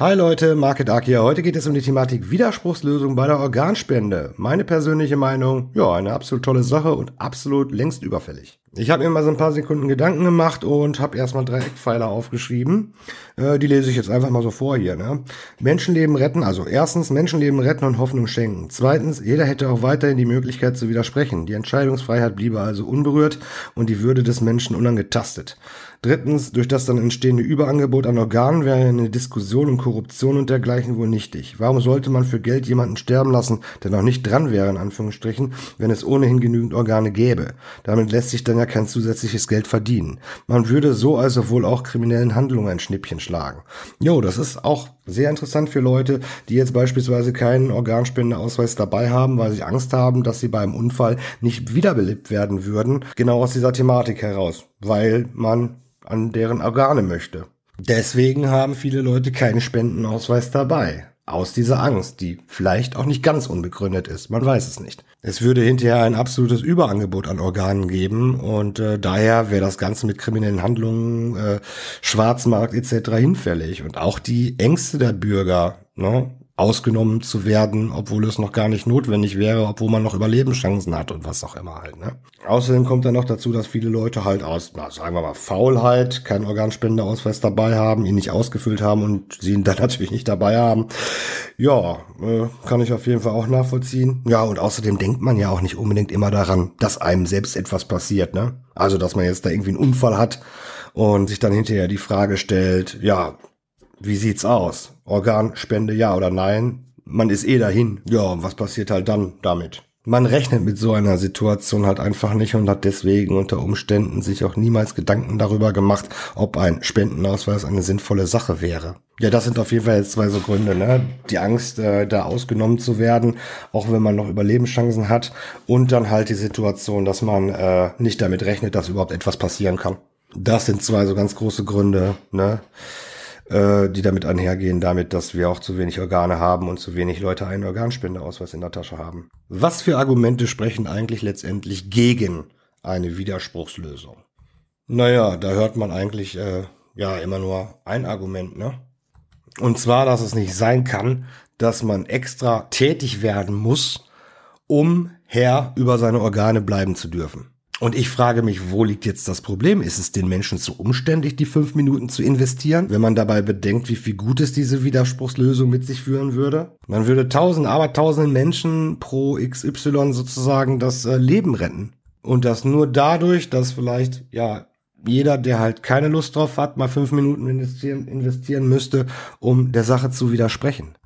Hi Leute, Market Arc hier. Heute geht es um die Thematik Widerspruchslösung bei der Organspende. Meine persönliche Meinung, ja, eine absolut tolle Sache und absolut längst überfällig. Ich habe mir mal so ein paar Sekunden Gedanken gemacht und habe erstmal drei Eckpfeiler aufgeschrieben. Äh, die lese ich jetzt einfach mal so vor hier. Ne? Menschenleben retten, also erstens Menschenleben retten und Hoffnung schenken. Zweitens, jeder hätte auch weiterhin die Möglichkeit zu widersprechen. Die Entscheidungsfreiheit bliebe also unberührt und die Würde des Menschen unangetastet. Drittens, durch das dann entstehende Überangebot an Organen wäre eine Diskussion um Korruption und dergleichen wohl nichtig. Warum sollte man für Geld jemanden sterben lassen, der noch nicht dran wäre, in Anführungsstrichen, wenn es ohnehin genügend Organe gäbe? Damit lässt sich dann ja kein zusätzliches Geld verdienen. Man würde so also wohl auch kriminellen Handlungen ein Schnippchen schlagen. Jo, das ist auch sehr interessant für Leute, die jetzt beispielsweise keinen Organspendeausweis dabei haben, weil sie Angst haben, dass sie beim Unfall nicht wiederbelebt werden würden. Genau aus dieser Thematik heraus. Weil man an deren Organe möchte. Deswegen haben viele Leute keinen Spendenausweis dabei. Aus dieser Angst, die vielleicht auch nicht ganz unbegründet ist. Man weiß es nicht. Es würde hinterher ein absolutes Überangebot an Organen geben und äh, daher wäre das Ganze mit kriminellen Handlungen, äh, Schwarzmarkt etc. hinfällig. Und auch die Ängste der Bürger, ne, ausgenommen zu werden, obwohl es noch gar nicht notwendig wäre, obwohl man noch Überlebenschancen hat und was auch immer halt. Ne? Außerdem kommt dann noch dazu, dass viele Leute halt aus, na, sagen wir mal, Faulheit keinen Organspendeausweis dabei haben, ihn nicht ausgefüllt haben und sie ihn dann natürlich nicht dabei haben. Ja, äh, kann ich auf jeden Fall auch nachvollziehen. Ja, und außerdem denkt man ja auch nicht unbedingt immer daran, dass einem selbst etwas passiert. Ne? Also, dass man jetzt da irgendwie einen Unfall hat und sich dann hinterher die Frage stellt, ja, wie sieht's aus? Organspende ja oder nein? Man ist eh dahin. Ja, und was passiert halt dann damit? Man rechnet mit so einer Situation halt einfach nicht und hat deswegen unter Umständen sich auch niemals Gedanken darüber gemacht, ob ein Spendenausweis eine sinnvolle Sache wäre. Ja, das sind auf jeden Fall jetzt zwei so Gründe, ne? Die Angst, äh, da ausgenommen zu werden, auch wenn man noch Überlebenschancen hat, und dann halt die Situation, dass man äh, nicht damit rechnet, dass überhaupt etwas passieren kann. Das sind zwei so ganz große Gründe, ne? Äh, die damit einhergehen, damit, dass wir auch zu wenig Organe haben und zu wenig Leute einen Organspendeausweis in der Tasche haben. Was für Argumente sprechen eigentlich letztendlich gegen eine Widerspruchslösung? Naja, da hört man eigentlich äh, ja immer nur ein Argument, ne? Und zwar, dass es nicht sein kann, dass man extra tätig werden muss, um Herr über seine Organe bleiben zu dürfen. Und ich frage mich, wo liegt jetzt das Problem? Ist es den Menschen zu umständlich, die fünf Minuten zu investieren, wenn man dabei bedenkt, wie viel Gutes diese Widerspruchslösung mit sich führen würde? Man würde tausend, aber tausend Menschen pro XY sozusagen das äh, Leben retten. Und das nur dadurch, dass vielleicht, ja, jeder, der halt keine Lust drauf hat, mal fünf Minuten investieren, investieren müsste, um der Sache zu widersprechen.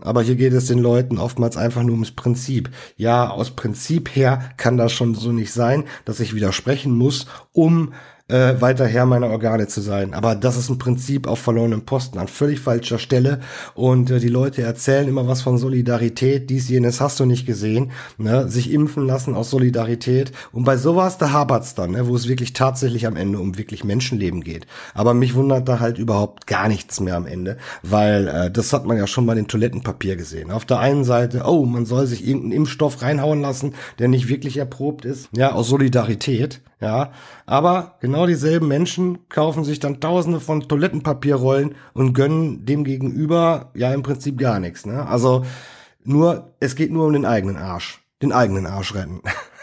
Aber hier geht es den Leuten oftmals einfach nur ums Prinzip. Ja, aus Prinzip her kann das schon so nicht sein, dass ich widersprechen muss, um äh, weiter Herr meiner Organe zu sein. Aber das ist ein Prinzip auf verlorenem Posten, an völlig falscher Stelle. Und äh, die Leute erzählen immer was von Solidarität, dies, jenes hast du nicht gesehen. Ne? Sich impfen lassen aus Solidarität. Und bei sowas, da hapert's dann, ne? wo es wirklich tatsächlich am Ende um wirklich Menschenleben geht. Aber mich wundert da halt überhaupt gar nichts mehr am Ende, weil äh, das hat man ja schon bei dem Toilettenpapier gesehen. Auf der einen Seite, oh, man soll sich irgendeinen Impfstoff reinhauen lassen, der nicht wirklich erprobt ist. Ja, aus Solidarität. Ja, aber genau dieselben Menschen kaufen sich dann tausende von Toilettenpapierrollen und gönnen dem gegenüber ja im Prinzip gar nichts. Ne? Also nur, es geht nur um den eigenen Arsch. Den eigenen Arsch retten.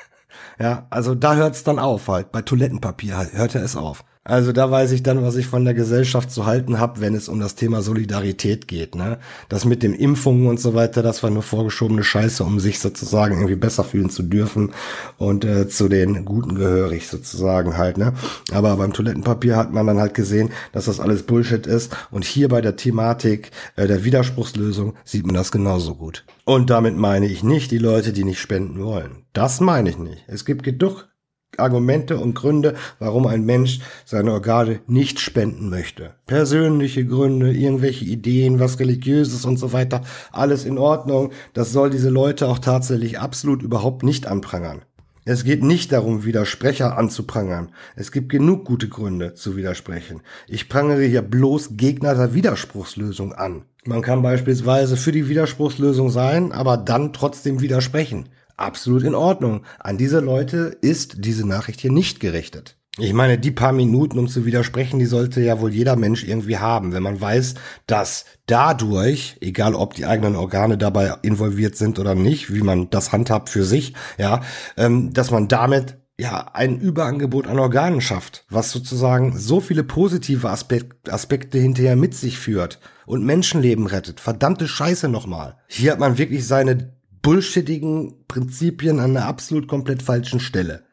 ja, also da hört's dann auf halt. Bei Toilettenpapier hört er es auf. Also da weiß ich dann, was ich von der Gesellschaft zu halten habe, wenn es um das Thema Solidarität geht. Ne? Das mit den Impfungen und so weiter, das war nur vorgeschobene Scheiße, um sich sozusagen irgendwie besser fühlen zu dürfen und äh, zu den Guten gehörig sozusagen halt. Ne? Aber beim Toilettenpapier hat man dann halt gesehen, dass das alles Bullshit ist. Und hier bei der Thematik äh, der Widerspruchslösung sieht man das genauso gut. Und damit meine ich nicht die Leute, die nicht spenden wollen. Das meine ich nicht. Es gibt genug Argumente und Gründe, warum ein Mensch seine Organe nicht spenden möchte. Persönliche Gründe, irgendwelche Ideen, was religiöses und so weiter, alles in Ordnung. Das soll diese Leute auch tatsächlich absolut überhaupt nicht anprangern. Es geht nicht darum, Widersprecher anzuprangern. Es gibt genug gute Gründe zu widersprechen. Ich prangere hier bloß Gegner der Widerspruchslösung an. Man kann beispielsweise für die Widerspruchslösung sein, aber dann trotzdem widersprechen absolut in Ordnung. An diese Leute ist diese Nachricht hier nicht gerichtet. Ich meine, die paar Minuten, um zu widersprechen, die sollte ja wohl jeder Mensch irgendwie haben, wenn man weiß, dass dadurch, egal ob die eigenen Organe dabei involviert sind oder nicht, wie man das handhabt für sich, ja, ähm, dass man damit ja ein Überangebot an Organen schafft, was sozusagen so viele positive Aspekt, Aspekte hinterher mit sich führt und Menschenleben rettet. Verdammte Scheiße nochmal. Hier hat man wirklich seine bullshittigen Prinzipien an einer absolut komplett falschen Stelle.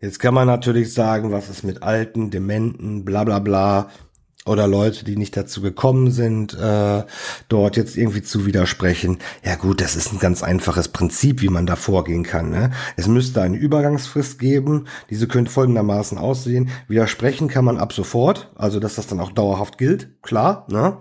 Jetzt kann man natürlich sagen, was ist mit Alten, Dementen, bla bla bla oder Leute, die nicht dazu gekommen sind, äh, dort jetzt irgendwie zu widersprechen. Ja gut, das ist ein ganz einfaches Prinzip, wie man da vorgehen kann. Ne? Es müsste eine Übergangsfrist geben. Diese könnte folgendermaßen aussehen. Widersprechen kann man ab sofort, also dass das dann auch dauerhaft gilt, klar. Ne?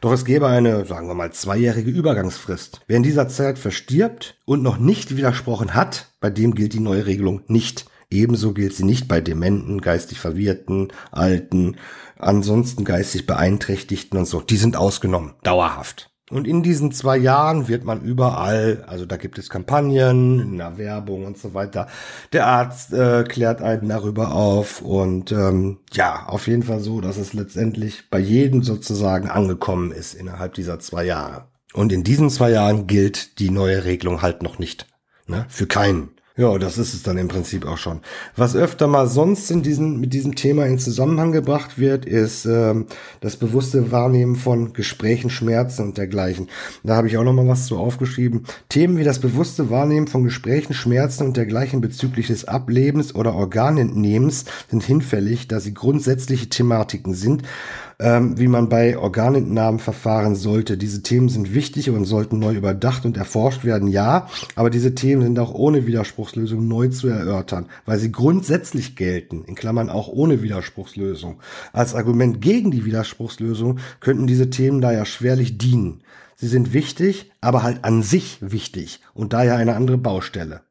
Doch es gäbe eine, sagen wir mal, zweijährige Übergangsfrist. Wer in dieser Zeit verstirbt und noch nicht widersprochen hat, bei dem gilt die neue Regelung nicht. Ebenso gilt sie nicht bei Dementen, geistig Verwirrten, Alten, ansonsten geistig Beeinträchtigten und so. Die sind ausgenommen, dauerhaft. Und in diesen zwei Jahren wird man überall, also da gibt es Kampagnen, in der Werbung und so weiter. Der Arzt äh, klärt einen darüber auf und ähm, ja, auf jeden Fall so, dass es letztendlich bei jedem sozusagen angekommen ist innerhalb dieser zwei Jahre. Und in diesen zwei Jahren gilt die neue Regelung halt noch nicht. Ne? Für keinen. Ja, das ist es dann im Prinzip auch schon. Was öfter mal sonst in diesem, mit diesem Thema in Zusammenhang gebracht wird, ist ähm, das bewusste Wahrnehmen von Gesprächen, Schmerzen und dergleichen. Da habe ich auch noch mal was zu aufgeschrieben. Themen wie das bewusste Wahrnehmen von Gesprächen, Schmerzen und dergleichen bezüglich des Ablebens oder Organentnehmens sind hinfällig, da sie grundsätzliche Thematiken sind ähm, wie man bei Organentnahmen verfahren sollte. Diese Themen sind wichtig und sollten neu überdacht und erforscht werden, ja, aber diese Themen sind auch ohne Widerspruchslösung neu zu erörtern, weil sie grundsätzlich gelten, in Klammern auch ohne Widerspruchslösung. Als Argument gegen die Widerspruchslösung könnten diese Themen daher schwerlich dienen. Sie sind wichtig, aber halt an sich wichtig und daher eine andere Baustelle.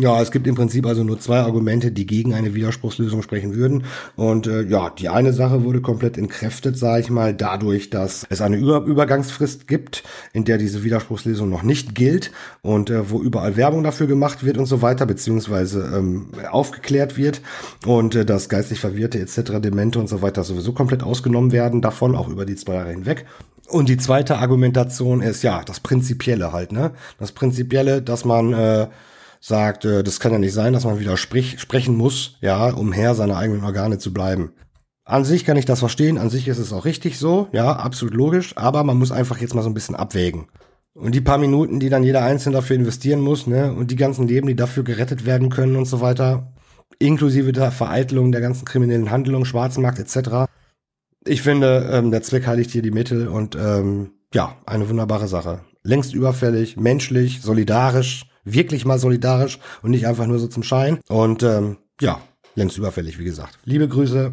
Ja, es gibt im Prinzip also nur zwei Argumente, die gegen eine Widerspruchslösung sprechen würden. Und äh, ja, die eine Sache wurde komplett entkräftet, sage ich mal, dadurch, dass es eine Über Übergangsfrist gibt, in der diese Widerspruchslösung noch nicht gilt und äh, wo überall Werbung dafür gemacht wird und so weiter, beziehungsweise ähm, aufgeklärt wird und äh, dass geistig Verwirrte etc., Demente und so weiter sowieso komplett ausgenommen werden davon, auch über die zwei Jahre hinweg. Und die zweite Argumentation ist ja das Prinzipielle halt, ne? Das Prinzipielle, dass man äh, sagt, äh, das kann ja nicht sein, dass man wieder sprich, sprechen muss, ja, um Herr seiner eigenen Organe zu bleiben. An sich kann ich das verstehen, an sich ist es auch richtig so, ja, absolut logisch, aber man muss einfach jetzt mal so ein bisschen abwägen. Und die paar Minuten, die dann jeder Einzelne dafür investieren muss, ne, und die ganzen Leben, die dafür gerettet werden können und so weiter, inklusive der Vereitelung der ganzen kriminellen Handlungen, Schwarzmarkt etc. Ich finde, ähm, der Zweck heiligt hier die Mittel und ähm, ja, eine wunderbare Sache. Längst überfällig, menschlich, solidarisch, wirklich mal solidarisch und nicht einfach nur so zum Schein. Und ähm, ja, längst überfällig, wie gesagt. Liebe Grüße,